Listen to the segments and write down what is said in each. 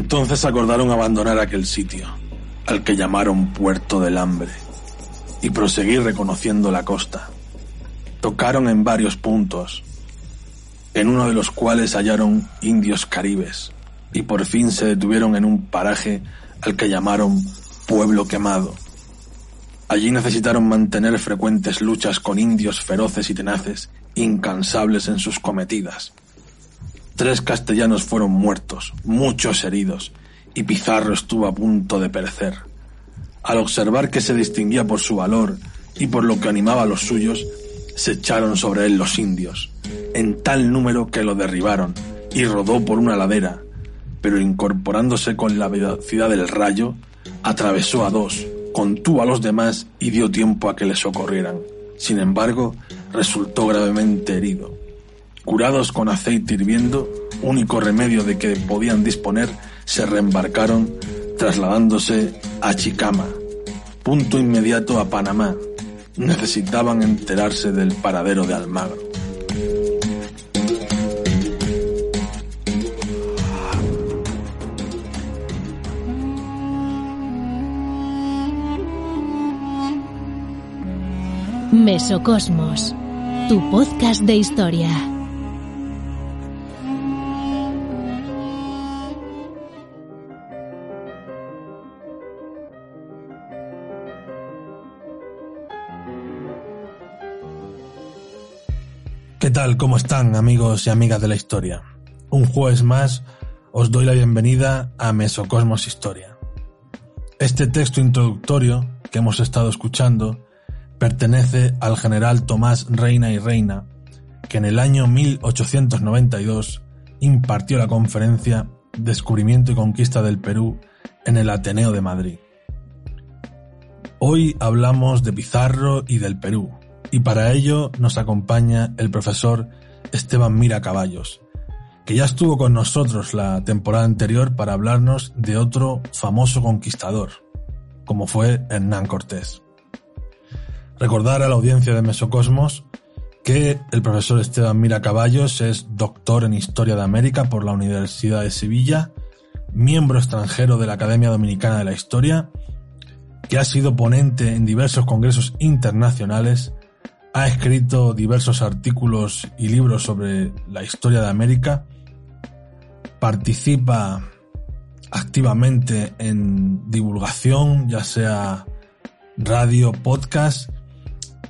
Entonces acordaron abandonar aquel sitio, al que llamaron Puerto del Hambre, y proseguir reconociendo la costa. Tocaron en varios puntos, en uno de los cuales hallaron indios caribes, y por fin se detuvieron en un paraje al que llamaron Pueblo Quemado. Allí necesitaron mantener frecuentes luchas con indios feroces y tenaces, incansables en sus cometidas. Tres castellanos fueron muertos, muchos heridos, y Pizarro estuvo a punto de perecer. Al observar que se distinguía por su valor y por lo que animaba a los suyos, se echaron sobre él los indios, en tal número que lo derribaron, y rodó por una ladera, pero incorporándose con la velocidad del rayo, atravesó a dos, contuvo a los demás y dio tiempo a que le socorrieran. Sin embargo, resultó gravemente herido. Curados con aceite hirviendo, único remedio de que podían disponer, se reembarcaron, trasladándose a Chicama, punto inmediato a Panamá. Necesitaban enterarse del paradero de Almagro. Mesocosmos, tu podcast de historia. ¿Qué tal? ¿Cómo están amigos y amigas de la historia? Un jueves más os doy la bienvenida a Mesocosmos Historia. Este texto introductorio que hemos estado escuchando pertenece al general Tomás Reina y Reina, que en el año 1892 impartió la conferencia Descubrimiento y Conquista del Perú en el Ateneo de Madrid. Hoy hablamos de Pizarro y del Perú, y para ello nos acompaña el profesor Esteban Mira Caballos, que ya estuvo con nosotros la temporada anterior para hablarnos de otro famoso conquistador, como fue Hernán Cortés. Recordar a la audiencia de Mesocosmos que el profesor Esteban Mira Caballos es doctor en Historia de América por la Universidad de Sevilla, miembro extranjero de la Academia Dominicana de la Historia, que ha sido ponente en diversos congresos internacionales ha escrito diversos artículos y libros sobre la historia de América. Participa activamente en divulgación, ya sea radio, podcast,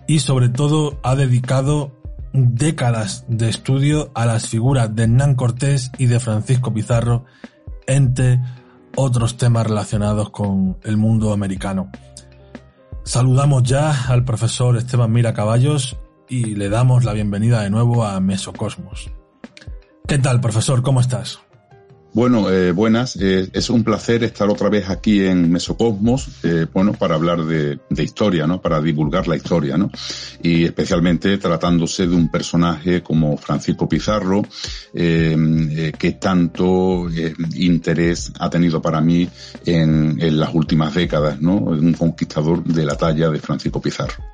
y sobre todo ha dedicado décadas de estudio a las figuras de Hernán Cortés y de Francisco Pizarro, entre otros temas relacionados con el mundo americano. Saludamos ya al profesor Esteban Mira Caballos y le damos la bienvenida de nuevo a Mesocosmos. ¿Qué tal, profesor? ¿Cómo estás? Bueno, eh, buenas. Eh, es un placer estar otra vez aquí en Mesocosmos, eh, bueno, para hablar de, de, historia, ¿no? Para divulgar la historia, ¿no? Y especialmente tratándose de un personaje como Francisco Pizarro, que tanto interés ha tenido para mí en, en las últimas décadas, ¿no? Un conquistador de la talla de Francisco Pizarro.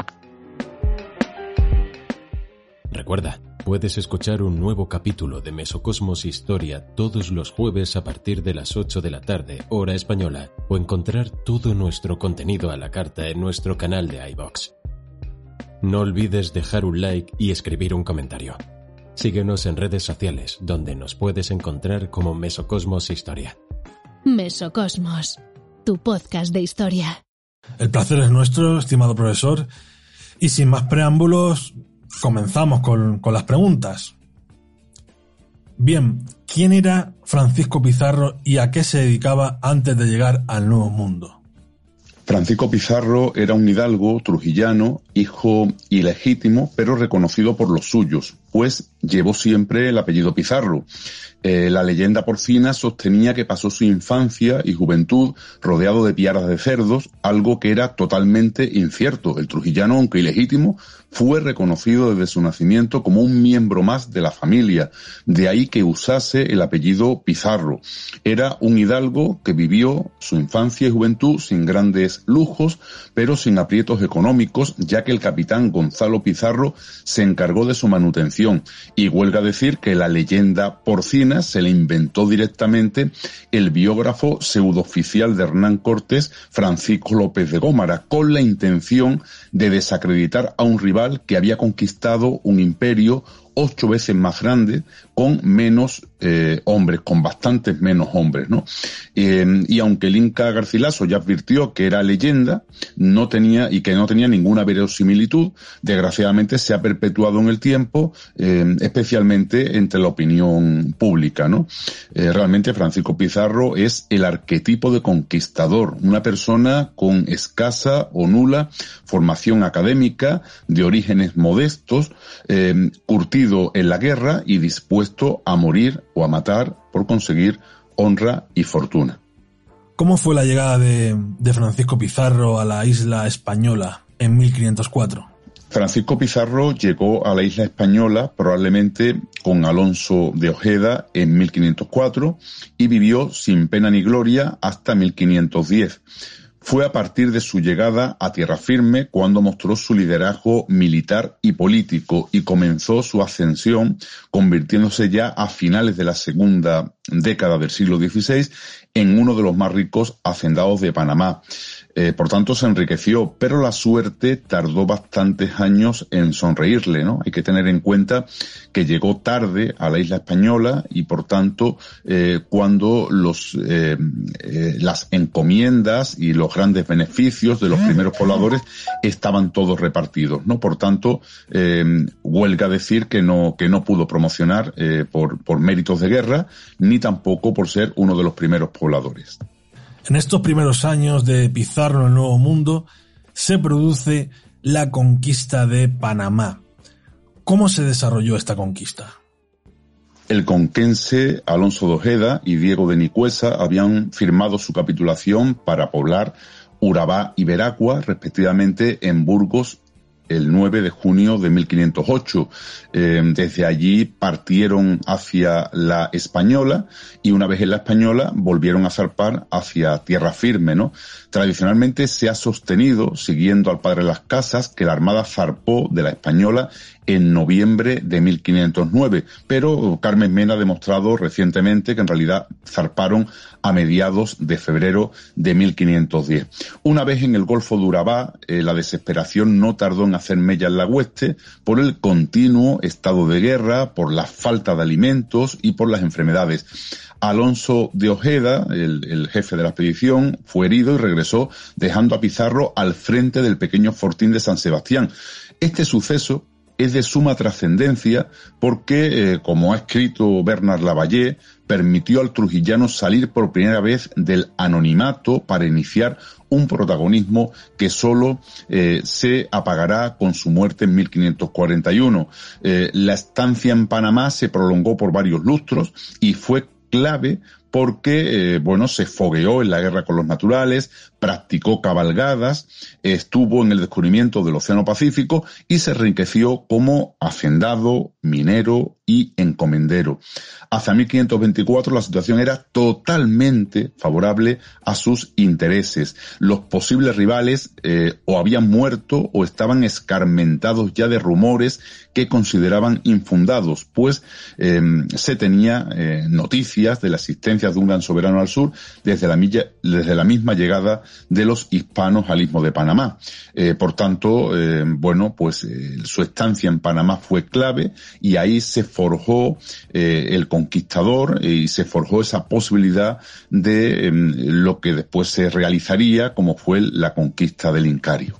Recuerda, puedes escuchar un nuevo capítulo de Mesocosmos Historia todos los jueves a partir de las 8 de la tarde, hora española, o encontrar todo nuestro contenido a la carta en nuestro canal de iBox. No olvides dejar un like y escribir un comentario. Síguenos en redes sociales, donde nos puedes encontrar como Mesocosmos Historia. Mesocosmos, tu podcast de historia. El placer es nuestro, estimado profesor, y sin más preámbulos, comenzamos con, con, las preguntas. Bien, ¿quién era Francisco Pizarro y a qué se dedicaba antes de llegar al Nuevo Mundo? Francisco Pizarro era un hidalgo trujillano, hijo ilegítimo, pero reconocido por los suyos, pues llevó siempre el apellido Pizarro. Eh, la leyenda porcina sostenía que pasó su infancia y juventud rodeado de piaras de cerdos, algo que era totalmente incierto. El trujillano, aunque ilegítimo, fue reconocido desde su nacimiento como un miembro más de la familia, de ahí que usase el apellido Pizarro. Era un hidalgo que vivió su infancia y juventud sin grandes lujos, pero sin aprietos económicos, ya que el capitán Gonzalo Pizarro se encargó de su manutención. Y huelga decir que la leyenda porcina se le inventó directamente el biógrafo pseudooficial de Hernán Cortés, Francisco López de Gómara, con la intención de desacreditar a un rival que había conquistado un imperio ocho veces más grande con menos eh, hombres, con bastantes menos hombres, ¿no? Eh, y aunque el Inca Garcilaso ya advirtió que era leyenda, no tenía y que no tenía ninguna verosimilitud, desgraciadamente se ha perpetuado en el tiempo, eh, especialmente entre la opinión pública, ¿no? realmente Francisco Pizarro es el arquetipo de conquistador, una persona con escasa o nula formación académica, de orígenes modestos, curtido en la guerra y dispuesto a morir o a matar por conseguir honra y fortuna. ¿Cómo fue la llegada de, Francisco Pizarro a la isla española en 1504? Francisco Pizarro llegó a la isla española probablemente con Alonso de Ojeda en 1504 y vivió sin pena ni gloria hasta 1510. Fue a partir de su llegada a tierra firme cuando mostró su liderazgo militar y político y comenzó su ascensión, convirtiéndose ya a finales de la segunda década del siglo XVI en uno de los más ricos hacendados de Panamá. Eh, por tanto, se enriqueció, pero la suerte tardó bastantes años en sonreírle, ¿no? Hay que tener en cuenta que llegó tarde a la isla española y, por tanto, eh, cuando los, eh, las encomiendas y los grandes beneficios de los primeros pobladores estaban todos repartidos, ¿no? Por tanto, huelga decir que no, que no pudo promocionar por, por méritos de guerra, ni tampoco por ser uno de los primeros pobladores. En estos primeros años de Pizarro en el Nuevo Mundo se produce la conquista de Panamá. ¿Cómo se desarrolló esta conquista? El conquense Alonso de Ojeda y Diego de Nicuesa habían firmado su capitulación para poblar Urabá y Veracua, respectivamente en Burgos el 9 de junio de 1508. Eh, desde allí partieron hacia la Española y una vez en la Española volvieron a zarpar hacia tierra firme, ¿no? Tradicionalmente se ha sostenido, siguiendo al padre de las casas, que la Armada zarpó de la Española en noviembre de 1509, pero Carmen Mena ha demostrado recientemente que en realidad zarparon a mediados de febrero de 1510. Una vez en el Golfo de Urabá, eh, la desesperación no tardó en hacer mella en la hueste por el continuo estado de guerra, por la falta de alimentos y por las enfermedades. Alonso de Ojeda, el, jefe de la expedición, fue herido y regresó dejando a Pizarro al frente del pequeño fortín de San Sebastián. Este suceso es de suma trascendencia porque, eh, como ha escrito Bernard Lavalle, permitió al trujillano salir por primera vez del anonimato para iniciar un protagonismo que solo eh, se apagará con su muerte en 1541. Eh, la estancia en Panamá se prolongó por varios lustros y fue clave porque, bueno, se fogueó en la guerra con los naturales, practicó cabalgadas, estuvo en el descubrimiento del Océano Pacífico y se enriqueció como hacendado, minero y encomendero. Hacia 1524 la situación era totalmente favorable a sus intereses. Los posibles rivales eh, o habían muerto o estaban escarmentados ya de rumores que consideraban infundados, pues eh, se tenía noticias de la existencia de un gran soberano al sur desde la, desde la misma llegada de los hispanos al istmo de Panamá. Eh, por tanto, eh, bueno, pues eh, su estancia en Panamá fue clave y ahí se forjó el conquistador y se forjó esa posibilidad de em, lo que después se realizaría como fue la conquista del Incario.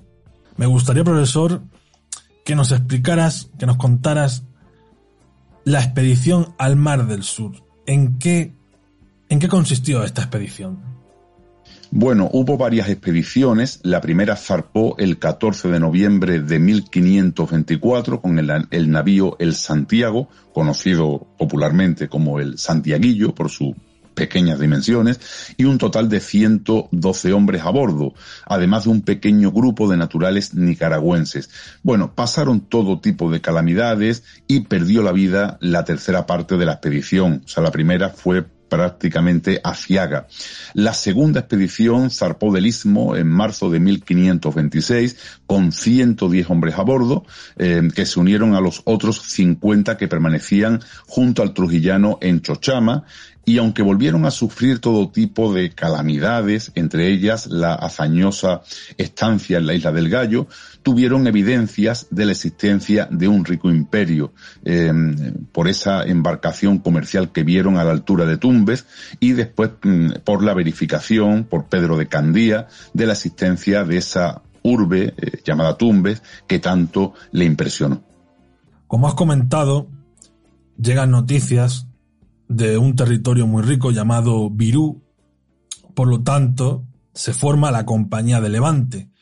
Me gustaría, profesor, que nos explicaras, que nos contaras la expedición al Mar del Sur. ¿En qué ¿En qué consistió esta expedición? Bueno, hubo varias expediciones. La primera zarpó el 14 de noviembre de 1524 con el, el, navío El Santiago, conocido popularmente como el Santiaguillo por su pequeñas dimensiones y un total de 112 hombres a bordo, además de un pequeño grupo de naturales nicaragüenses. Bueno, pasaron todo tipo de calamidades y perdió la vida la tercera parte de la expedición. O sea, la primera fue prácticamente aciaga. La segunda expedición zarpó del Istmo en marzo de 1526 con 110 hombres a bordo eh, que se unieron a los otros 50 que permanecían junto al trujillano en Chochama y aunque volvieron a sufrir todo tipo de calamidades, entre ellas la hazañosa estancia en la isla del Gallo, tuvieron evidencias de la existencia de un rico imperio em, por esa embarcación comercial que vieron a la altura de Tumbes y después mm, por la verificación por Pedro de Candía de la existencia de esa urbe eh, llamada Tumbes que tanto le impresionó. Como has comentado, llegan noticias de un territorio muy rico llamado Virú. Por lo tanto, se forma la Compañía de Levante.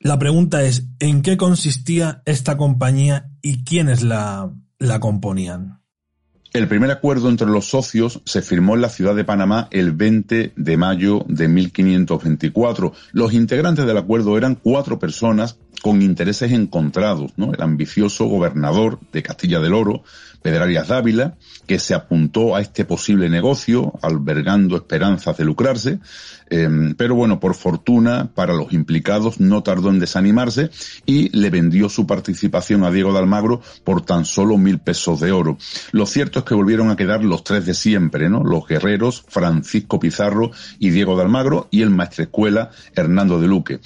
La pregunta es, ¿en qué consistía esta compañía y quiénes la, la componían? El primer acuerdo entre los socios se firmó en la ciudad de Panamá el 20 de mayo de 1524. Los integrantes del acuerdo eran cuatro personas con intereses encontrados, ¿no? El ambicioso gobernador de Castilla del Oro, Pedrarias Dávila, que se apuntó a este posible negocio, albergando esperanzas de lucrarse, em, pero bueno, por fortuna para los implicados no tardó en desanimarse y le vendió su participación a Diego de Almagro por tan solo mil pesos de oro. Lo cierto es que volvieron a quedar los tres de siempre, ¿no? Los guerreros Francisco Pizarro y Diego de Almagro y el maestrescuela Hernando de Luque.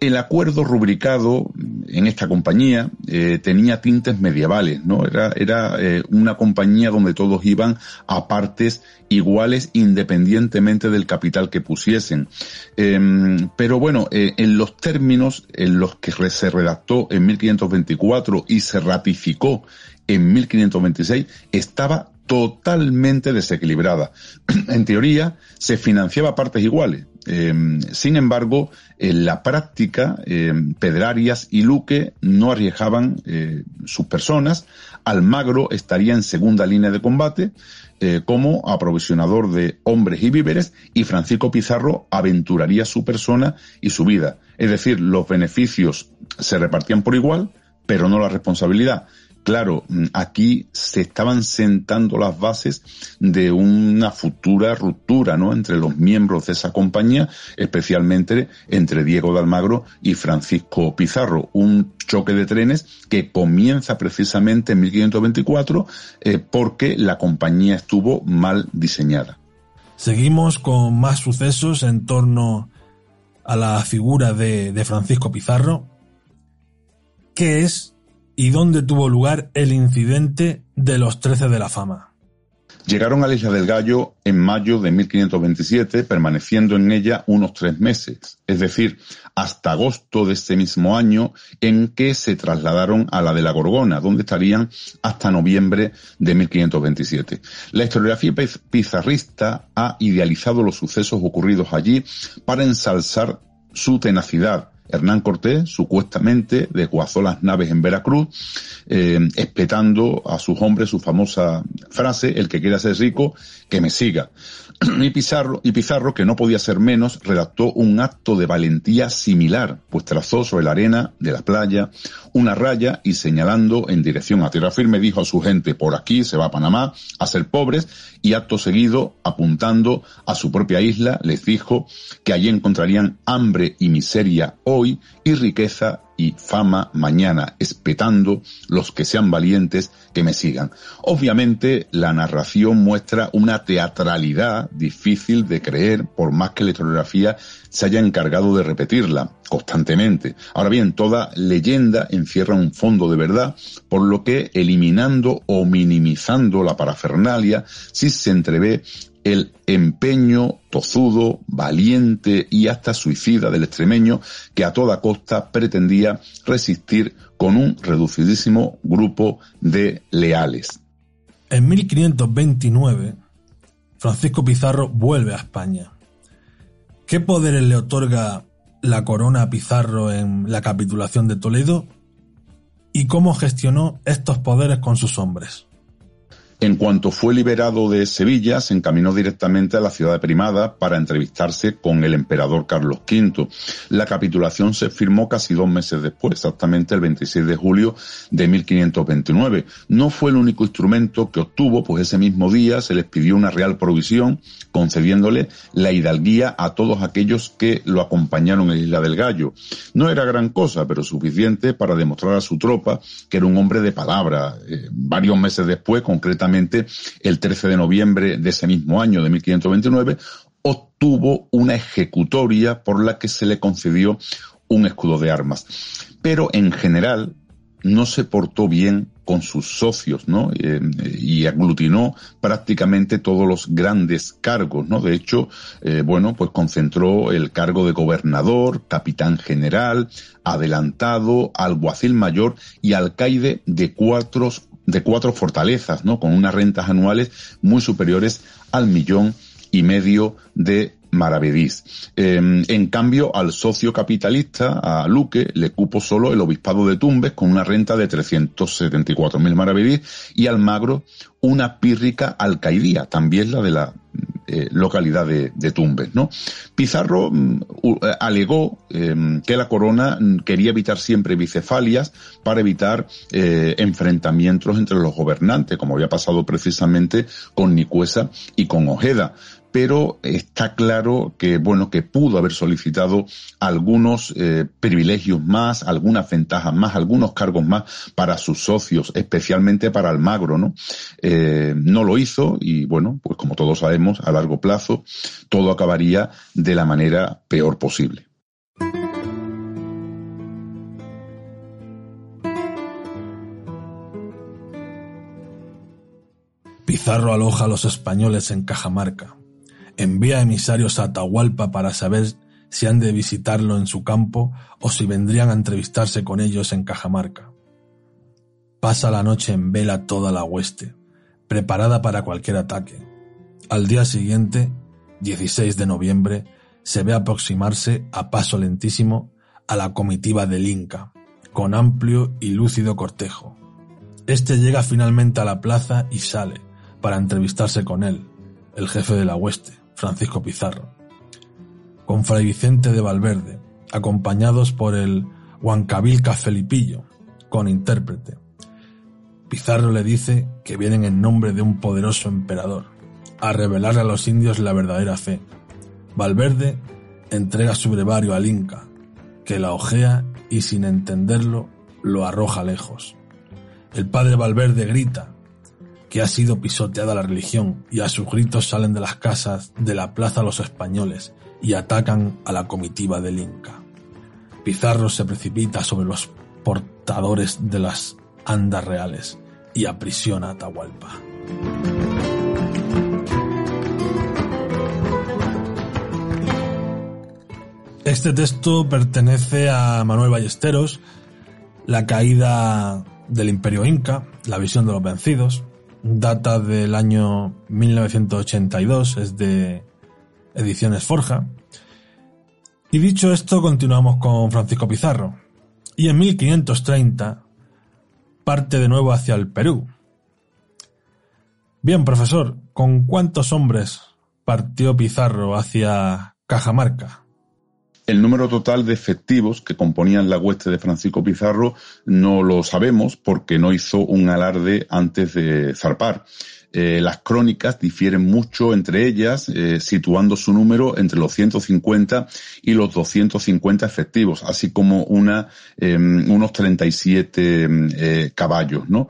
El acuerdo rubricado en esta compañía eh, tenía tintes medievales, ¿no? Era, era eh, una compañía donde todos iban a partes iguales independientemente del capital que pusiesen. Em, pero bueno, eh, en los términos en los que se redactó en 1524 y se ratificó en 1526, estaba totalmente desequilibrada. en teoría, se financiaba partes iguales. Em, sin embargo, en la práctica, em, Pedrarias y Luque no arriesgaban eh, sus personas. Almagro estaría en segunda línea de combate eh, como aprovisionador de hombres y víveres y Francisco Pizarro aventuraría su persona y su vida. Es decir, los beneficios se repartían por igual, pero no la responsabilidad. Claro, mm, aquí se estaban sentando las bases de una futura ruptura, ¿no? Entre los miembros de esa compañía, especialmente entre Diego de Almagro y Francisco Pizarro. Un choque de trenes que comienza precisamente en 1524 eh, porque la compañía estuvo mal diseñada. Seguimos con más sucesos en torno a la figura de, Francisco Pizarro. ¿Qué es y dónde tuvo lugar el incidente de los Trece de la Fama. Llegaron a la Isla del Gallo en mayo de 1527, permaneciendo en ella unos tres meses, es decir, hasta agosto de ese mismo año en que se trasladaron a la de la Gorgona, donde estarían hasta noviembre de 1527. La historiografía pizarrista ha idealizado los sucesos ocurridos allí para ensalzar su tenacidad, Hernán Cortés supuestamente desguazó las naves en Veracruz, eh, espetando a sus hombres su famosa frase, el que quiera ser rico, que me siga. y Pizarro, y Pizarro, que no podía ser menos, redactó un acto de valentía similar, pues trazó sobre la arena de la playa una raya y señalando en dirección a tierra firme dijo a su gente, por aquí se va a Panamá a ser pobres y acto seguido, apuntando a su propia isla, les dijo que allí encontrarían hambre y miseria hoy y riqueza y fama mañana, espetando los que sean valientes que me sigan. Obviamente la narración muestra una teatralidad difícil de creer por más que la historiografía se haya encargado de repetirla constantemente. Ahora bien, toda leyenda encierra un fondo de verdad, por lo que eliminando o minimizando la parafernalia, si se entrevé el empeño tozudo, valiente y hasta suicida del extremeño que a toda costa pretendía resistir con un reducidísimo grupo de leales. En 1529, Francisco Pizarro vuelve a España. ¿Qué poderes le otorga la corona a Pizarro en la capitulación de Toledo? ¿Y cómo gestionó estos poderes con sus hombres? En cuanto fue liberado de Sevilla, se encaminó directamente a la ciudad Primada para entrevistarse con el emperador Carlos V. La capitulación se firmó casi dos meses después, exactamente el 26 de julio de 1529. No fue el único instrumento que obtuvo, pues ese mismo día se les pidió una real provisión, concediéndole la hidalguía a todos aquellos que lo acompañaron en Isla del Gallo. No era gran cosa, pero suficiente para demostrar a su tropa que era un hombre de palabra. Eh, varios meses después, concretamente, el 13 de noviembre de ese mismo año de 1529, obtuvo una ejecutoria por la que se le concedió un escudo de armas. Pero en general no se portó bien con sus socios, ¿no? Eh, y aglutinó prácticamente todos los grandes cargos, ¿no? De hecho, eh, bueno, pues concentró el cargo de gobernador, capitán general, adelantado, alguacil mayor y alcaide de cuatro de cuatro fortalezas, ¿no? Con unas rentas anuales muy superiores al millón y medio de maravedís. Em, en cambio, al socio capitalista, a Luque, le cupo solo el obispado de Tumbes con una renta de 374.000 maravedís y al Magro una pírrica alcaidía, también la de la eh, localidad de, Tumbes, ¿no? Pizarro mm, eh, alegó em, que la corona mm, quería evitar siempre bicefalias para evitar eh, enfrentamientos entre los gobernantes, como había pasado precisamente con Nicuesa y con Ojeda pero está claro que, bueno, que pudo haber solicitado algunos eh, privilegios más, algunas ventajas más, algunos cargos más para sus socios, especialmente para Almagro, ¿no? Eh, no lo hizo y, bueno, pues como todos sabemos, a largo plazo todo acabaría de la manera peor posible. Pizarro aloja a los españoles en Cajamarca envía emisarios a Atahualpa para saber si han de visitarlo en su campo o si vendrían a entrevistarse con ellos en Cajamarca. Pasa la noche en vela toda la hueste, preparada para cualquier ataque. Al día siguiente, 16 de noviembre, se ve aproximarse a paso lentísimo a la comitiva del Inca, con amplio y lúcido cortejo. Este llega finalmente a la plaza y sale para entrevistarse con él, el jefe de la hueste. Francisco Pizarro, con Fray Vicente de Valverde, acompañados por el Huancabilca Felipillo, con intérprete. Pizarro le dice que vienen en nombre de un poderoso emperador, a revelarle a los indios la verdadera fe. Valverde entrega su brevario al Inca, que la ojea y sin entenderlo lo arroja lejos. El padre Valverde grita que ha sido pisoteada la religión y a sus gritos salen de las casas de la plaza los españoles y atacan a la comitiva del Inca. Pizarro se precipita sobre los portadores de las andas reales y aprisiona a Atahualpa. Este texto pertenece a Manuel Ballesteros, La caída del imperio inca, la visión de los vencidos, data del año 1982, es de Ediciones Forja. Y dicho esto, continuamos con Francisco Pizarro. Y en 1530 parte de nuevo hacia el Perú. Bien, profesor, ¿con cuántos hombres partió Pizarro hacia Cajamarca? El número total de efectivos que componían la hueste de Francisco Pizarro no lo sabemos porque no hizo un alarde antes de zarpar. Eh, las crónicas difieren mucho entre ellas, eh, situando su número entre los 150 y los 250 efectivos, así como una, em, unos 37 em, eh, caballos. ¿no?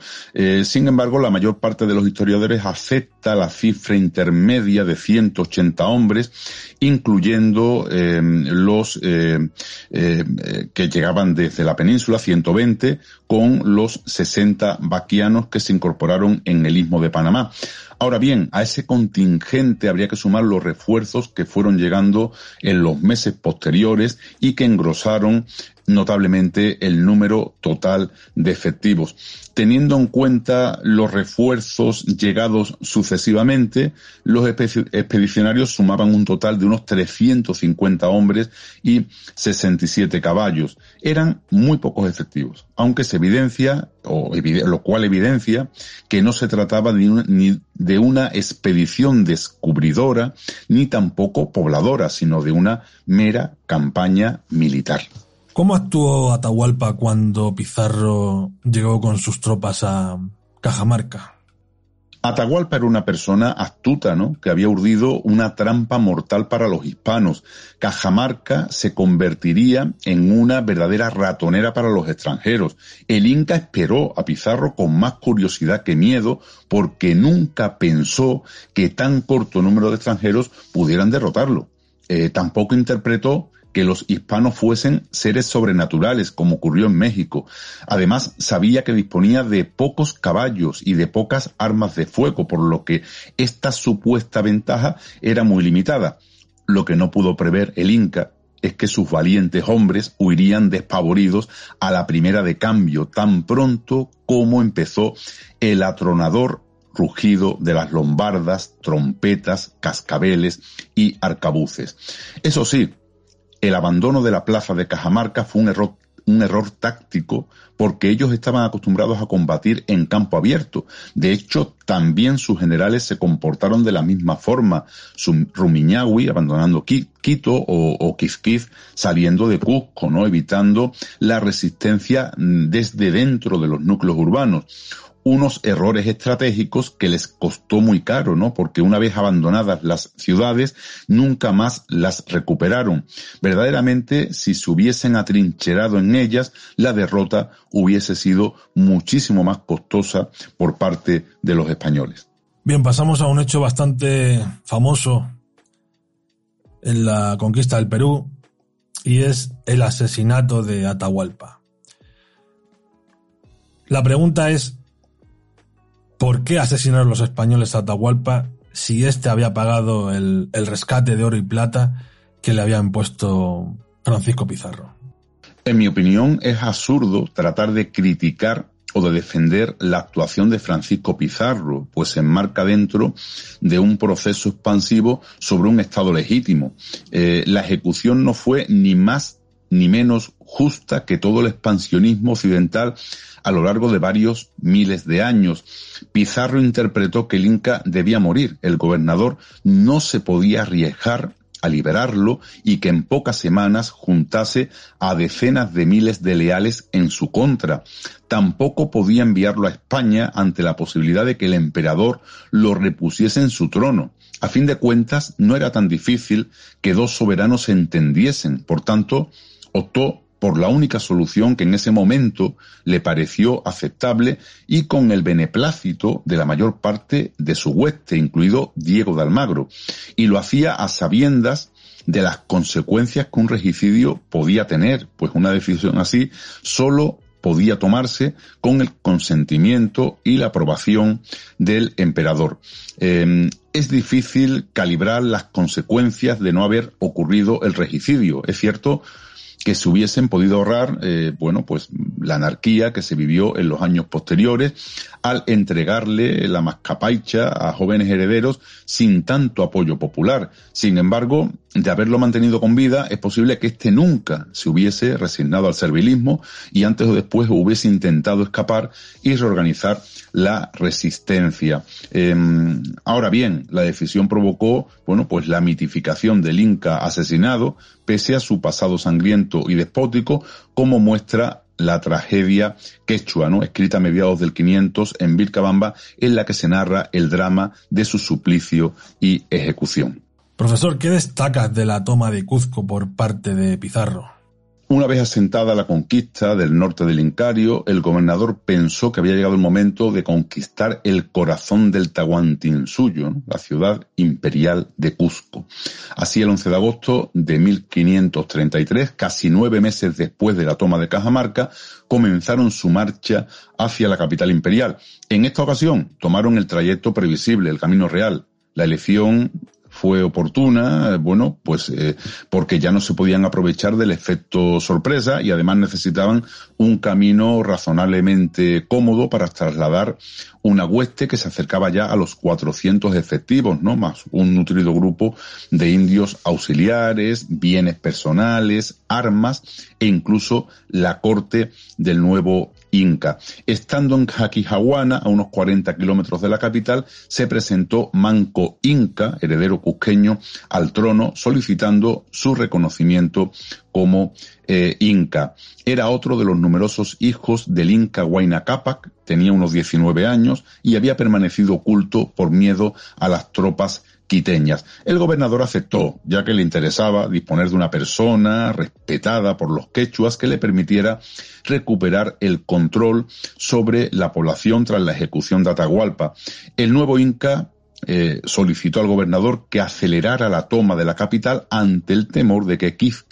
sin embargo, la mayor parte de los historiadores acepta la cifra intermedia de 180 hombres, incluyendo em, los que llegaban desde la península, 120, con los 60 vaquianos que se incorporaron en el istmo de Panamá. Ahora bien, a ese contingente habría que sumar los refuerzos que fueron llegando en los meses posteriores y que engrosaron notablemente el número total de efectivos. Teniendo en cuenta los refuerzos llegados sucesivamente, los expedicionarios sumaban un total de unos 350 hombres y 67 caballos. Eran muy pocos efectivos, aunque se evidencia, o lo cual evidencia, que no se trataba ni de una expedición descubridora, ni tampoco pobladora, sino de una mera campaña militar. ¿Cómo actuó Atahualpa cuando Pizarro llegó con sus tropas a Cajamarca? Atahualpa era una persona astuta, ¿no? Que había urdido una trampa mortal para los hispanos. Cajamarca se convertiría en una verdadera ratonera para los extranjeros. El Inca esperó a Pizarro con más curiosidad que miedo porque nunca pensó que tan corto número de extranjeros pudieran derrotarlo. Eh, tampoco interpretó que los hispanos fuesen seres sobrenaturales, como ocurrió en México. Además, sabía que disponía de pocos caballos y de pocas armas de fuego, por lo que esta supuesta ventaja era muy limitada. Lo que no pudo prever el Inca es que sus valientes hombres huirían despavoridos a la primera de cambio, tan pronto como empezó el atronador rugido de las lombardas, trompetas, cascabeles y arcabuces. Eso sí, el abandono de la plaza de Cajamarca fue un error, un error táctico porque ellos estaban acostumbrados a combatir en campo abierto. De hecho, también sus generales se comportaron de la misma forma. Rumiñahui abandonando Quito o, o Quizquiz saliendo de Cusco, ¿no? evitando la resistencia desde dentro de los núcleos urbanos unos errores estratégicos que les costó muy caro, ¿no? Porque una vez abandonadas las ciudades, nunca más las recuperaron. Verdaderamente, si se hubiesen atrincherado en ellas, la derrota hubiese sido muchísimo más costosa por parte de los españoles. Bien, pasamos a un hecho bastante famoso en la conquista del Perú y es el asesinato de Atahualpa. La pregunta es, ¿Por qué asesinaron los españoles a Atahualpa si éste había pagado el, el rescate de oro y plata que le había impuesto Francisco Pizarro? En mi opinión, es absurdo tratar de criticar o de defender la actuación de Francisco Pizarro, pues se enmarca dentro de un proceso expansivo sobre un Estado legítimo. Eh, la ejecución no fue ni más ni menos justa que todo el expansionismo occidental a lo largo de varios miles de años. Pizarro interpretó que el Inca debía morir. El gobernador no se podía arriesgar a liberarlo y que en pocas semanas juntase a decenas de miles de leales en su contra. Tampoco podía enviarlo a España ante la posibilidad de que el emperador lo repusiese en su trono. A fin de cuentas, no era tan difícil que dos soberanos se entendiesen. Por tanto, optó por la única solución que en ese momento le pareció aceptable y con el beneplácito de la mayor parte de su hueste, incluido Diego de Almagro, y lo hacía a sabiendas de las consecuencias que un regicidio podía tener, pues una decisión así solo podía tomarse con el consentimiento y la aprobación del emperador. Em, es difícil calibrar las consecuencias de no haber ocurrido el regicidio. Es cierto que se hubiesen podido ahorrar, eh, bueno, pues la anarquía que se vivió en los años posteriores al entregarle la mascapaicha a jóvenes herederos sin tanto apoyo popular. Sin embargo, de haberlo mantenido con vida, es posible que éste nunca se hubiese resignado al servilismo y antes o después hubiese intentado escapar y reorganizar la resistencia. Em, ahora bien, la decisión provocó, bueno, pues la mitificación del Inca asesinado, pese a su pasado sangriento y despótico, como muestra la tragedia quechua, ¿no? escrita a mediados del 500 en Vilcabamba, en la que se narra el drama de su suplicio y ejecución. Profesor, ¿qué destacas de la toma de Cuzco por parte de Pizarro? Una vez asentada la conquista del norte del Incario, el gobernador pensó que había llegado el momento de conquistar el corazón del Tahuantinsuyo, la ciudad imperial de Cusco. Así, el 11 de agosto de 1533, casi nueve meses después de la toma de Cajamarca, comenzaron su marcha hacia la capital imperial. En esta ocasión, tomaron el trayecto previsible, el camino real. La elección fue oportuna, bueno, pues eh, porque ya no se podían aprovechar del efecto sorpresa y además necesitaban un camino razonablemente cómodo para trasladar una hueste que se acercaba ya a los 400 efectivos, ¿no? Más un nutrido grupo de indios auxiliares, bienes personales, armas e incluso la corte del nuevo Inca. Estando en Jaquijahuana, a unos 40 kilómetros de la capital, se presentó Manco Inca, heredero cusqueño, al trono solicitando su reconocimiento como eh, Inca. Era otro de los numerosos hijos del Inca Huayna Capac, tenía unos 19 años y había permanecido oculto por miedo a las tropas quiteñas. El gobernador aceptó, ya que le interesaba disponer de una persona respetada por los quechuas que le permitiera recuperar el control sobre la población tras la ejecución de Atahualpa. El nuevo Inca eh, solicitó al gobernador que acelerara la toma de la capital ante el temor de que Kif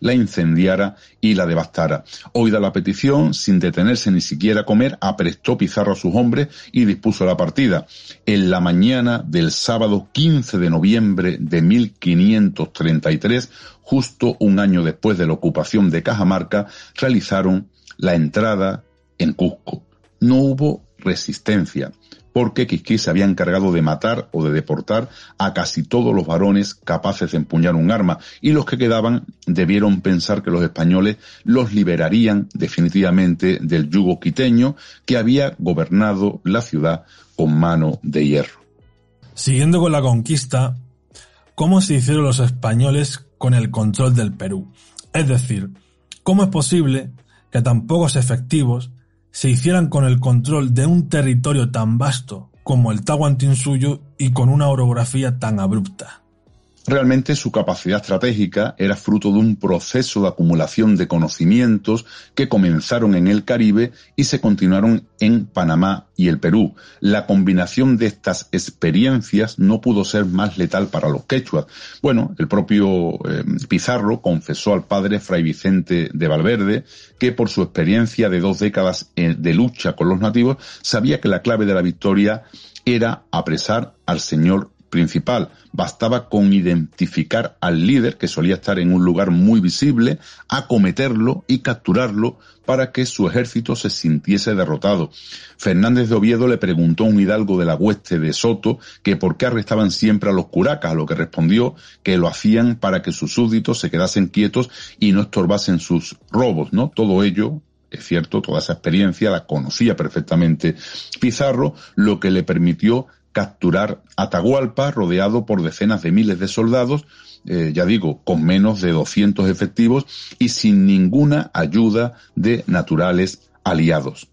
la incendiara y la devastara. Oída la petición, sin detenerse ni siquiera a comer, aprestó Pizarro a sus hombres y dispuso la partida. En la mañana del sábado 15 de noviembre de 1533, justo un año después de la ocupación de Cajamarca, realizaron la entrada en Cusco. No hubo resistencia porque Quisquís se había encargado de matar o de deportar a casi todos los varones capaces de empuñar un arma, y los que quedaban debieron pensar que los españoles los liberarían definitivamente del yugo quiteño que había gobernado la ciudad con mano de hierro. Siguiendo con la conquista, ¿cómo se hicieron los españoles con el control del Perú? Es decir, ¿cómo es posible que tan pocos efectivos se hicieran con el control de un territorio tan vasto como el Tahuantinsuyo y con una orografía tan abrupta. Realmente su capacidad estratégica era fruto de un proceso de acumulación de conocimientos que comenzaron en el Caribe y se continuaron en Panamá y el Perú. La combinación de estas experiencias no pudo ser más letal para los quechuas. Bueno, el propio eh, Pizarro confesó al padre Fray Vicente de Valverde que por su experiencia de dos décadas eh, de lucha con los nativos sabía que la clave de la victoria era apresar al señor principal. Bastaba con identificar al líder, que solía estar en un lugar muy visible, acometerlo y capturarlo para que su ejército se sintiese derrotado. Fernández de Oviedo le preguntó a un hidalgo de la hueste de Soto que por qué arrestaban siempre a los curacas, a lo que respondió que lo hacían para que sus súbditos se quedasen quietos y no estorbasen sus robos, ¿no? Todo ello es cierto, toda esa experiencia la conocía perfectamente Pizarro, lo que le permitió capturar Atahualpa rodeado por decenas de miles de soldados, eh, ya digo, con menos de 200 efectivos y sin ninguna ayuda de naturales aliados.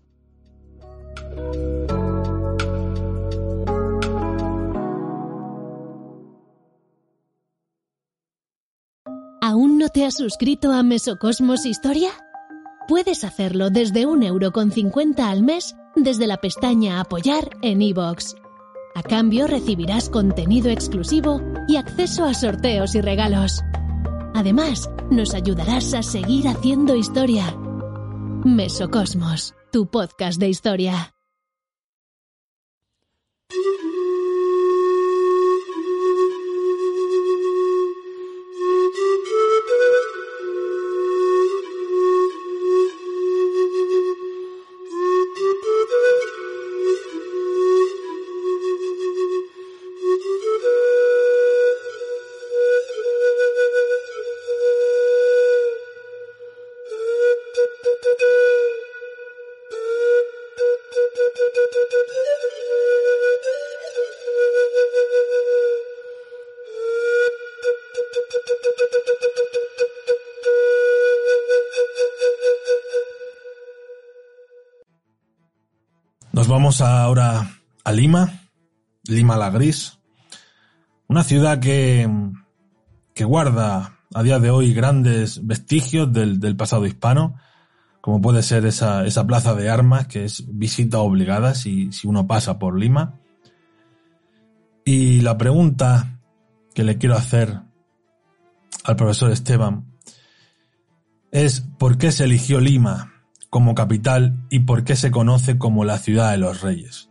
¿Aún no te has suscrito a Mesocosmos Historia? Puedes hacerlo desde un euro con al mes desde la pestaña Apoyar en iVoox. A cambio recibirás contenido exclusivo y acceso a sorteos y regalos. Además, nos ayudarás a seguir haciendo historia. Mesocosmos, tu podcast de historia. Vamos ahora a Lima, Lima la Gris, una ciudad que, que guarda a día de hoy grandes vestigios del, del pasado hispano, como puede ser esa, esa, plaza de armas, que es visita obligada si, si uno pasa por Lima. Y la pregunta que le quiero hacer al profesor Esteban es ¿por qué se eligió Lima como capital y por qué se conoce como la ciudad de los reyes?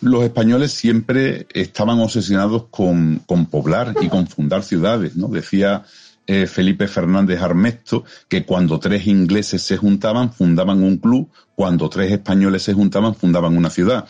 Los españoles siempre estaban obsesionados con, con poblar y con fundar ciudades, ¿no? Decía eh, Felipe Fernández Armesto que cuando tres ingleses se juntaban fundaban un club, cuando tres españoles se juntaban fundaban una ciudad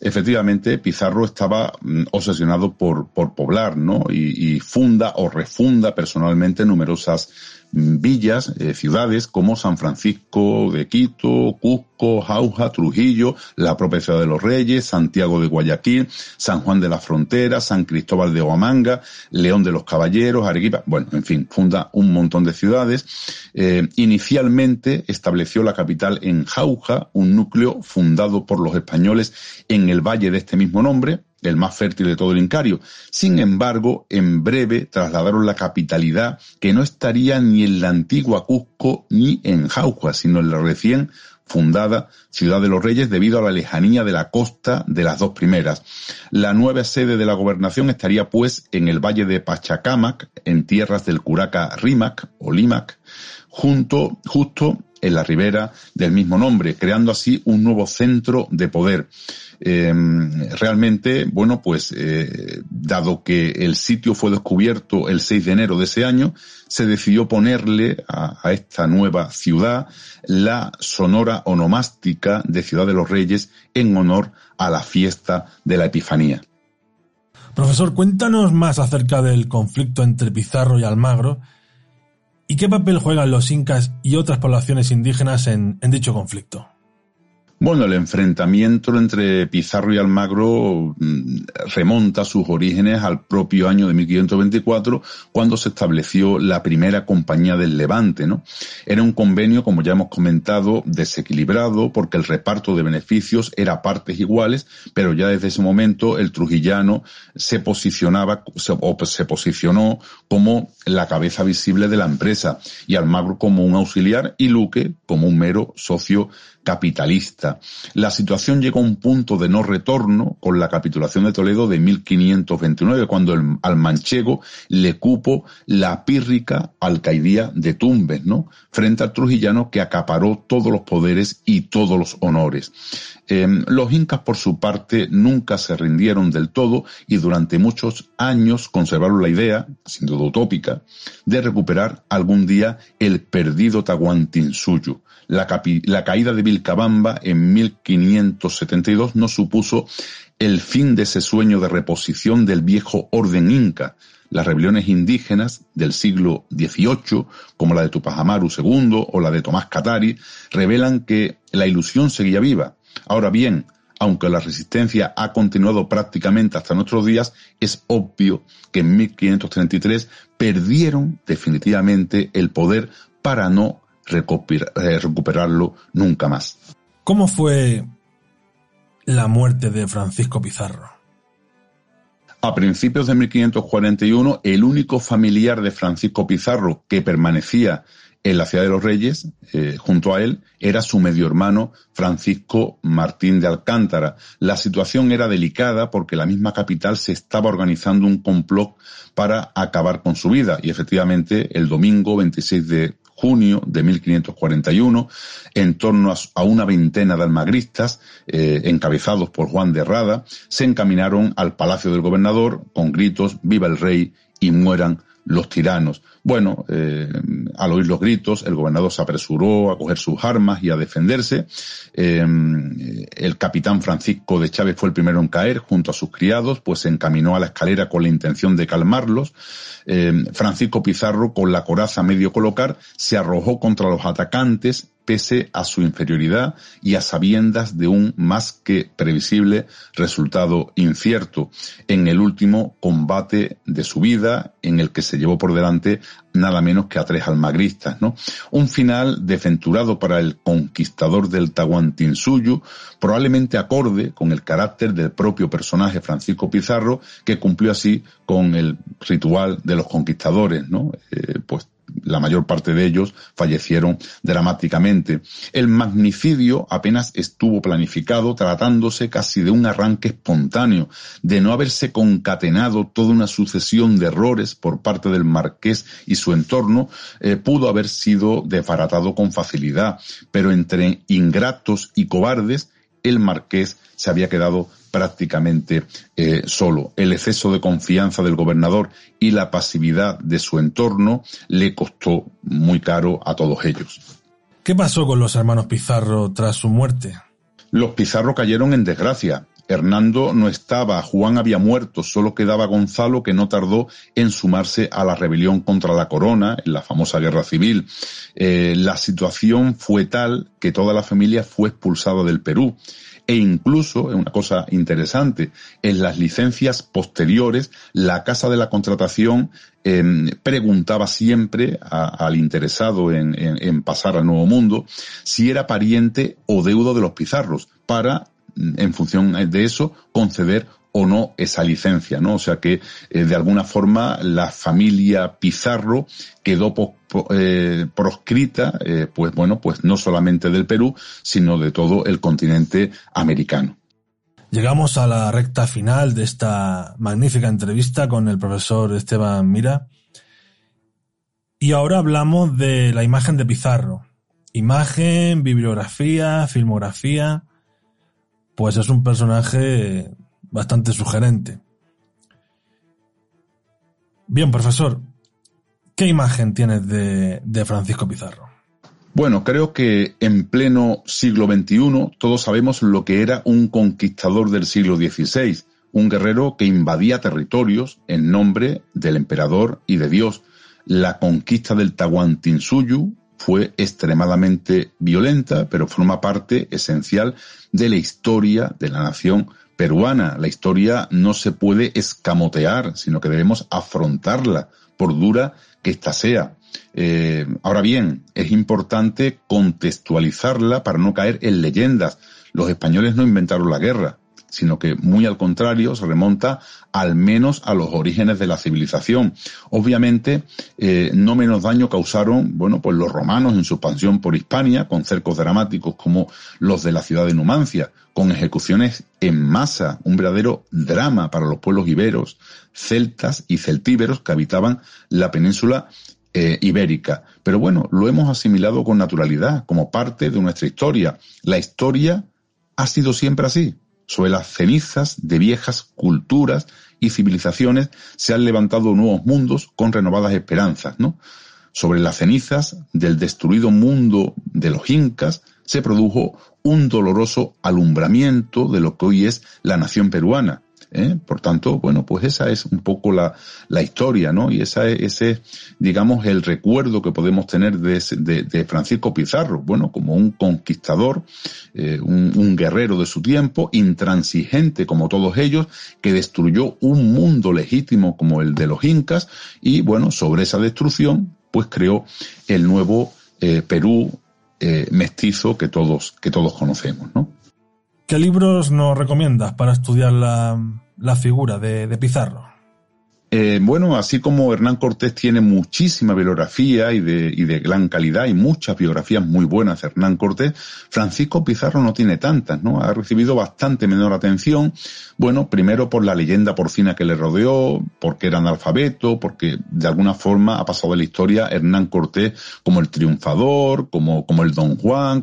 efectivamente Pizarro estaba mm, obsesionado por, por poblar, ¿no? Y, y, funda o refunda personalmente numerosas villas, eh, ciudades como San Francisco de Quito, Cusco, Jauja, Trujillo, la propia ciudad de los Reyes, Santiago de Guayaquil, San Juan de la Frontera, San Cristóbal de Huamanga, León de los Caballeros, Arequipa, bueno, en fin, funda un montón de ciudades. Eh, inicialmente estableció la capital en Jauja, un núcleo fundado por los españoles en el valle de este mismo nombre, el más fértil de todo el Incario. Sin embargo, en breve trasladaron la capitalidad que no estaría ni en la antigua Cusco ni en Jauja, sino en la recién fundada Ciudad de los Reyes debido a la lejanía de la costa de las dos primeras. La nueva sede de la gobernación estaría pues en el valle de Pachacamac, en tierras del Curaca Rimac o Limac, junto, justo en la ribera del mismo nombre, creando así un nuevo centro de poder. Eh, realmente, bueno, pues eh, dado que el sitio fue descubierto el 6 de enero de ese año, se decidió ponerle a, a esta nueva ciudad la sonora onomástica de Ciudad de los Reyes en honor a la fiesta de la Epifanía. Profesor, cuéntanos más acerca del conflicto entre Pizarro y Almagro y qué papel juegan los incas y otras poblaciones indígenas en, dicho conflicto. Bueno, el enfrentamiento entre Pizarro y Almagro mm, remonta sus orígenes al propio año de 1524, cuando se estableció la primera compañía del Levante, ¿no? Era un convenio, como ya hemos comentado, desequilibrado, porque el reparto de beneficios era partes iguales, pero ya desde ese momento el trujillano se posicionaba, o se posicionó como la cabeza visible de la empresa, y Almagro como un auxiliar y Luque como un mero socio capitalista. La situación llegó a un punto de no retorno con la capitulación de Toledo de 1529, cuando el, al manchego le cupo la pírrica alcaidía de Tumbes, ¿no? Frente al trujillano que acaparó todos los poderes y todos los honores. Eh, los incas, por su parte, nunca se rindieron del todo y durante muchos años conservaron la idea, sin duda utópica, de recuperar algún día el perdido Tahuantinsuyo. La, caída de Vilcabamba en 1572 no supuso el fin de ese sueño de reposición del viejo orden inca. Las rebeliones indígenas del siglo XVIII, como la de Tupac Amaru II o la de Tomás Catari, revelan que la ilusión seguía viva Ahora bien, aunque la resistencia ha continuado prácticamente hasta nuestros días, es obvio que en 1533 perdieron definitivamente el poder para no recuperarlo nunca más. ¿Cómo fue la muerte de Francisco Pizarro? A principios de 1541, el único familiar de Francisco Pizarro que permanecía en la ciudad de los Reyes, eh, junto a él, era su medio hermano Francisco Martín de Alcántara. La situación era delicada porque la misma capital se estaba organizando un complot para acabar con su vida y efectivamente el domingo 26 de junio de 1541, en torno a, una veintena de almagristas, eh, encabezados por Juan de Rada, se encaminaron al palacio del gobernador con gritos Viva el rey y mueran los tiranos. Bueno, eh, al oír los gritos, el gobernador se apresuró a coger sus armas y a defenderse. Eh, el capitán Francisco de Chávez fue el primero en caer junto a sus criados, pues se encaminó a la escalera con la intención de calmarlos. Eh, Francisco Pizarro, con la coraza medio colocar, se arrojó contra los atacantes pese a su inferioridad y a sabiendas de un más que previsible resultado incierto en el último combate de su vida en el que se llevó por delante nada menos que a tres almagristas. Un final desventurado para el conquistador del Tahuantinsuyo, probablemente acorde con el carácter del propio personaje Francisco Pizarro, que cumplió así con el ritual de los conquistadores, ¿no? Eh, pues la mayor parte de ellos fallecieron dramáticamente. El magnicidio apenas estuvo planificado, tratándose casi de un arranque espontáneo, de no haberse concatenado toda una sucesión de errores por parte del marqués y su entorno, eh, pudo haber sido desbaratado con facilidad, pero entre ingratos y cobardes, el marqués se había quedado prácticamente eh, solo. El exceso de confianza del gobernador y la pasividad de su entorno le costó muy caro a todos ellos. ¿Qué pasó con los hermanos Pizarro tras su muerte? Los Pizarro cayeron en desgracia. Hernando no estaba, Juan había muerto, solo quedaba Gonzalo que no tardó en sumarse a la rebelión contra la corona, en la famosa guerra civil. Eh, la situación fue tal que toda la familia fue expulsada del Perú e incluso, es una cosa interesante, en las licencias posteriores, la Casa de la Contratación em, preguntaba siempre al interesado en, en, pasar al Nuevo Mundo si era pariente o deudo de los Pizarros para, en función de eso, conceder o no esa licencia, ¿no? O sea que eh, de alguna forma la familia Pizarro quedó eh, proscrita, eh, pues bueno, pues no solamente del Perú, sino de todo el continente americano. Llegamos a la recta final de esta magnífica entrevista con el profesor Esteban Mira. Y ahora hablamos de la imagen de Pizarro. Imagen, bibliografía, filmografía. Pues es un personaje bastante sugerente. Bien, profesor, ¿qué imagen tienes de, de Francisco Pizarro? Bueno, creo que en pleno siglo XXI todos sabemos lo que era un conquistador del siglo XVI, un guerrero que invadía territorios en nombre del emperador y de Dios. La conquista del Tahuantinsuyu fue extremadamente violenta, pero forma parte esencial de la historia de la nación peruana. La historia no se puede escamotear, sino que debemos afrontarla, por dura que ésta sea. Eh, ahora bien, es importante contextualizarla para no caer en leyendas. Los españoles no inventaron la guerra, sino que muy al contrario se remonta al menos a los orígenes de la civilización. Obviamente, eh, no menos daño causaron, bueno, pues los romanos en su expansión por Hispania, con cercos dramáticos como los de la ciudad de Numancia, con ejecuciones en masa, un verdadero drama para los pueblos iberos, celtas y celtíberos que habitaban la península eh, ibérica. Pero bueno, lo hemos asimilado con naturalidad, como parte de nuestra historia. La historia ha sido siempre así. Sobre las cenizas de viejas culturas y civilizaciones se han levantado nuevos mundos con renovadas esperanzas, ¿no? Sobre las cenizas del destruido mundo de los incas se produjo un doloroso alumbramiento de lo que hoy es la nación peruana, ¿eh? Por tanto, bueno, pues esa es un poco la, la historia, ¿no? Y esa es, ese, digamos, el recuerdo que podemos tener de, de, Francisco Pizarro, bueno, como un conquistador, eh, un, guerrero de su tiempo, intransigente como todos ellos, que destruyó un mundo legítimo como el de los incas y, bueno, sobre esa destrucción, pues creó el nuevo eh, Perú mestizo que todos, que todos conocemos, ¿no? ¿Qué libros nos recomiendas para estudiar la, la figura de, de Pizarro? Eh, bueno, así como Hernán Cortés tiene muchísima bibliografía y de, de gran calidad y muchas biografías muy buenas de Hernán Cortés, Francisco Pizarro no tiene tantas, ¿no? Ha recibido bastante menor atención. Bueno, primero por la leyenda porcina que le rodeó, porque era analfabeto, porque de alguna forma ha pasado en la historia Hernán Cortés como el triunfador, como, el Don Juan,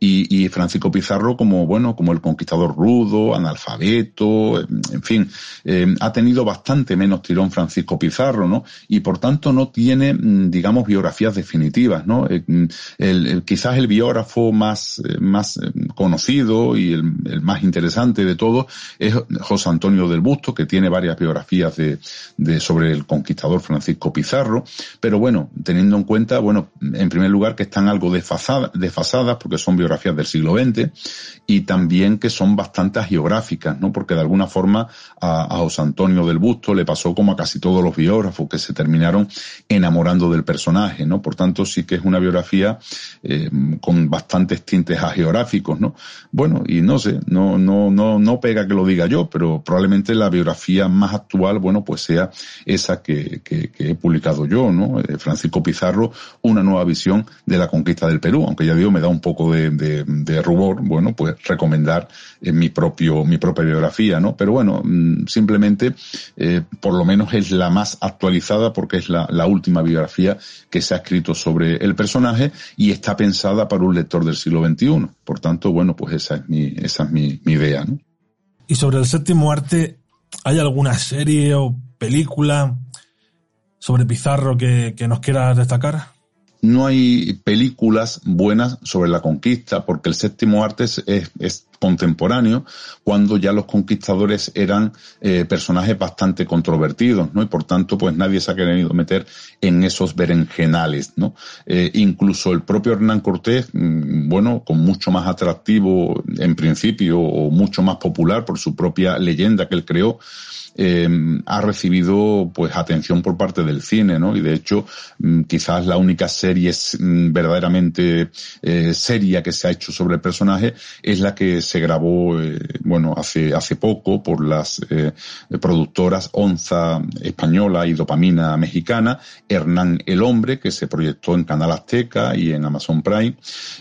y, y Francisco Pizarro como, bueno, como el conquistador rudo, analfabeto, en fin, eh, ha tenido bastante menos tirón León Francisco Pizarro, ¿no? Y por tanto no tiene, mm, digamos, biografías definitivas, ¿no? Eh, mm, el, quizás el biógrafo más, eh, más eh, conocido y el, más interesante de todos es José Antonio del Busto, que tiene varias biografías de, de, sobre el conquistador Francisco Pizarro, pero bueno, teniendo en cuenta, bueno, en primer lugar que están algo desfasadas, desfasadas porque son biografías del siglo XX y también que son bastante geográficas, ¿no? Porque de alguna forma a, a José Antonio del Busto le pasó como a casi todos los biógrafos que se terminaron enamorando del personaje, ¿no? Por tanto, sí que es una biografía eh, con bastantes tintes geográficos, ¿no? Bueno, y no sé, no, no, no, no pega que lo diga yo, pero probablemente la biografía más actual, bueno, pues sea esa que, he publicado yo, ¿no? Eh, Francisco Pizarro, una nueva visión de la conquista del Perú, aunque ya digo, me da un poco de, rubor, bueno, pues recomendar en mi propio, mi propia biografía, ¿no? Pero bueno, mm, simplemente, eh, por lo menos es la más actualizada porque es la, la última biografía que se ha escrito sobre el personaje y está pensada para un lector del siglo XXI. Por tanto, bueno, pues esa es mi, esa es mi, idea, ¿no? Y sobre el séptimo arte, ¿hay alguna serie o película sobre Pizarro que, que nos quieras destacar? no hay películas buenas sobre la conquista, porque el séptimo arte es, contemporáneo, cuando ya los conquistadores eran eh, personajes bastante controvertidos, ¿no? Y por tanto, pues nadie se ha querido meter en esos berenjenales, ¿no? Eh, incluso el propio Hernán Cortés, mm, bueno, con mucho más atractivo en principio, o mucho más popular por su propia leyenda que él creó, eh, ha recibido pues atención por parte del cine, ¿no? Y de hecho, mm, quizás la única serie mm, verdaderamente eh, seria que se ha hecho sobre el personaje es la que se grabó, eh, bueno, hace, hace poco por las eh, productoras Onza española y Dopamina mexicana, Hernán el Hombre, que se proyectó en Canal Azteca y en Amazon Prime,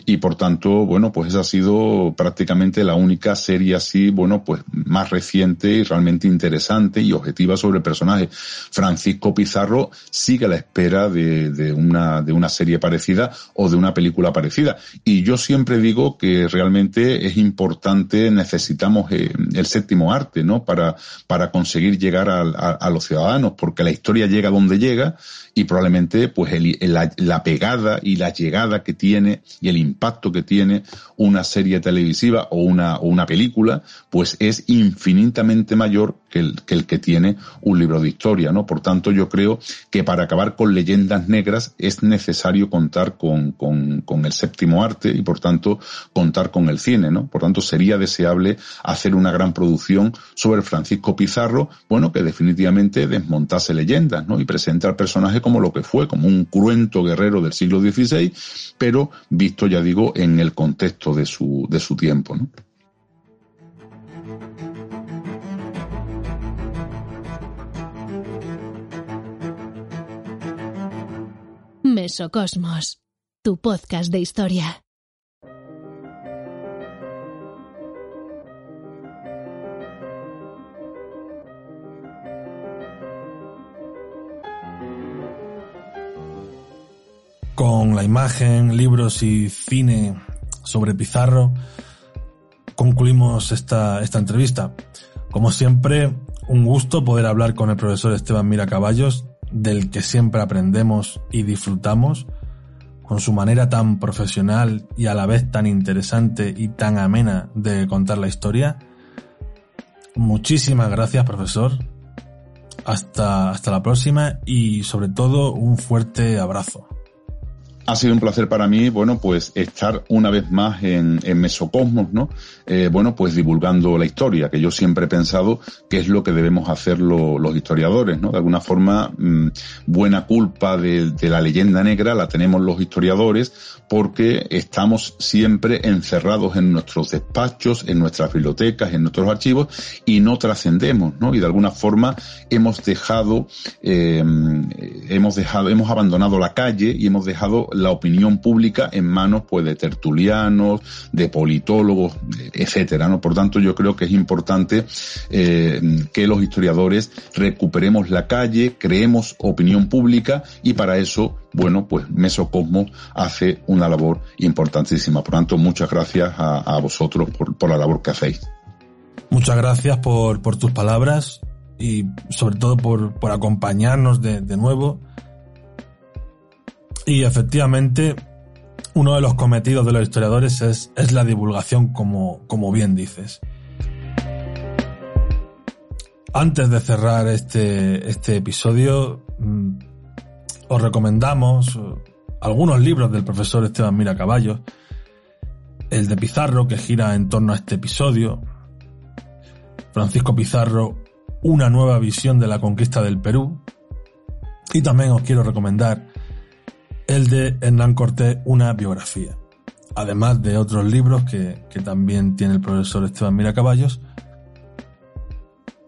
y por tanto, bueno, pues esa ha sido prácticamente la única serie así, bueno, pues más reciente y realmente interesante y objetiva sobre el personaje. Francisco Pizarro sigue a la espera de, una, de una serie parecida o de una película parecida. Y yo siempre digo que realmente es importante, necesitamos eh, el séptimo arte, ¿no? Para, para conseguir llegar a, los ciudadanos, porque la historia llega donde llega y probablemente pues la, pegada y la llegada que tiene y el impacto que tiene una serie televisiva o una, o una película, pues es infinitamente mayor que el, el que tiene un libro de historia, ¿no? Por tanto, yo creo que para acabar con leyendas negras es necesario contar con, con, con el séptimo arte y por tanto contar con el cine, ¿no? Por tanto, sería deseable hacer una gran producción sobre Francisco Pizarro, bueno, que definitivamente desmontase leyendas, ¿no? Y presente al personaje como lo que fue, como un cruento guerrero del siglo XVI, pero visto, ya digo, en el contexto de su, de su tiempo, ¿no? Mesocosmos, tu podcast de historia. Con la imagen, libros y cine sobre Pizarro, concluimos esta, esta entrevista. Como siempre, un gusto poder hablar con el profesor Esteban Mira Caballos del que siempre aprendemos y disfrutamos, con su manera tan profesional y a la vez tan interesante y tan amena de contar la historia. Muchísimas gracias, profesor. Hasta, hasta la próxima y sobre todo un fuerte abrazo. Ha sido un placer para mí, bueno, pues estar una vez más en, en Mesocosmos, ¿no? Eh, bueno, pues divulgando la historia, que yo siempre he pensado que es lo que debemos hacer los historiadores, ¿no? De alguna forma, mm, buena culpa de, la leyenda negra la tenemos los historiadores porque estamos siempre encerrados en nuestros despachos, en nuestras bibliotecas, en nuestros archivos y no trascendemos, ¿no? Y de alguna forma hemos dejado, eh, hemos dejado, hemos abandonado la calle y hemos dejado la opinión pública en manos pues de tertulianos, de politólogos, etcétera, ¿no? Por tanto, yo creo que es importante eh, que los historiadores recuperemos la calle, creemos opinión pública y para eso, bueno, pues Mesocosmo hace una labor importantísima. Por tanto, muchas gracias a, vosotros por, la labor que hacéis. Muchas gracias por, por tus palabras y sobre todo por, por acompañarnos de nuevo. Y efectivamente, uno de los cometidos de los historiadores es, es la divulgación, como, como bien dices. Antes de cerrar este, este episodio, mm, os recomendamos algunos libros del profesor Esteban Mira Caballos, el de Pizarro, que gira en torno a este episodio, Francisco Pizarro, Una nueva visión de la conquista del Perú, y también os quiero recomendar el de Hernán Cortés, una biografía, además de otros libros que, que también tiene el profesor Esteban Mira Caballos,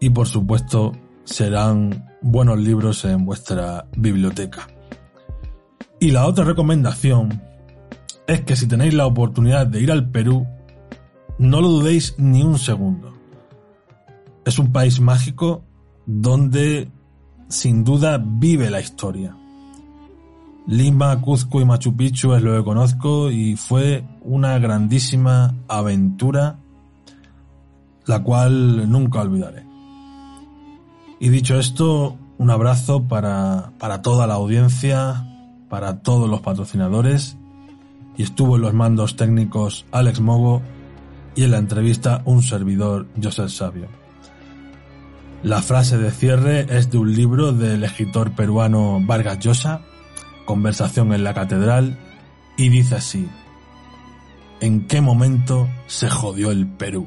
y por supuesto serán buenos libros en vuestra biblioteca. Y la otra recomendación es que si tenéis la oportunidad de ir al Perú, no lo dudéis ni un segundo. Es un país mágico donde sin duda vive la historia. Lima, Cuzco y Machu Picchu es lo que conozco y fue una grandísima aventura la cual nunca olvidaré. Y dicho esto, un abrazo para, para toda la audiencia, para todos los patrocinadores y estuvo en los mandos técnicos Alex Mogo y en la entrevista un servidor José Sabio. La frase de cierre es de un libro del escritor peruano Vargas Llosa, Conversación en la Catedral, y dice así, ¿En qué momento se jodió el Perú?